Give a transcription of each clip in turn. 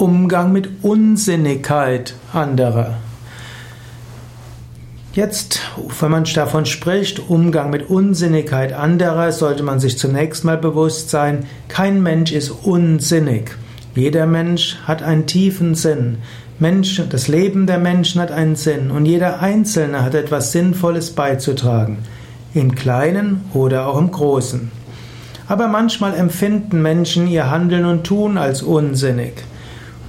Umgang mit Unsinnigkeit anderer. Jetzt, wenn man davon spricht, Umgang mit Unsinnigkeit anderer, sollte man sich zunächst mal bewusst sein, kein Mensch ist unsinnig. Jeder Mensch hat einen tiefen Sinn. Mensch, das Leben der Menschen hat einen Sinn und jeder Einzelne hat etwas Sinnvolles beizutragen. Im Kleinen oder auch im Großen. Aber manchmal empfinden Menschen ihr Handeln und Tun als unsinnig.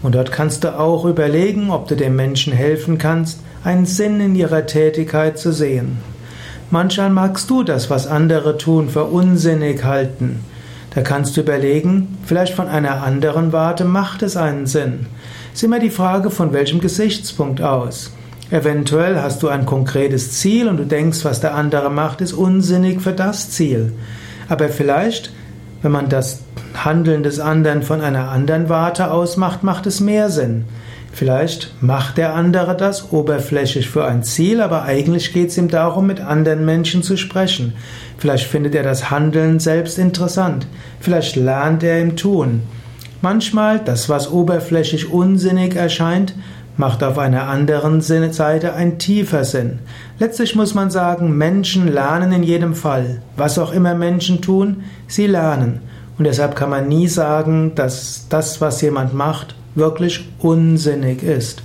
Und dort kannst du auch überlegen, ob du den Menschen helfen kannst, einen Sinn in ihrer Tätigkeit zu sehen. Manchmal magst du das, was andere tun, für unsinnig halten. Da kannst du überlegen, vielleicht von einer anderen Warte macht es einen Sinn. Es ist immer die Frage, von welchem Gesichtspunkt aus. Eventuell hast du ein konkretes Ziel und du denkst, was der andere macht, ist unsinnig für das Ziel. Aber vielleicht wenn man das Handeln des anderen von einer anderen Warte aus macht, macht es mehr Sinn. Vielleicht macht der andere das oberflächlich für ein Ziel, aber eigentlich geht es ihm darum, mit anderen Menschen zu sprechen. Vielleicht findet er das Handeln selbst interessant. Vielleicht lernt er im Tun. Manchmal, das, was oberflächlich unsinnig erscheint, macht auf einer anderen Seite ein tiefer Sinn. Letztlich muss man sagen, Menschen lernen in jedem Fall. Was auch immer Menschen tun, sie lernen. Und deshalb kann man nie sagen, dass das, was jemand macht, wirklich unsinnig ist.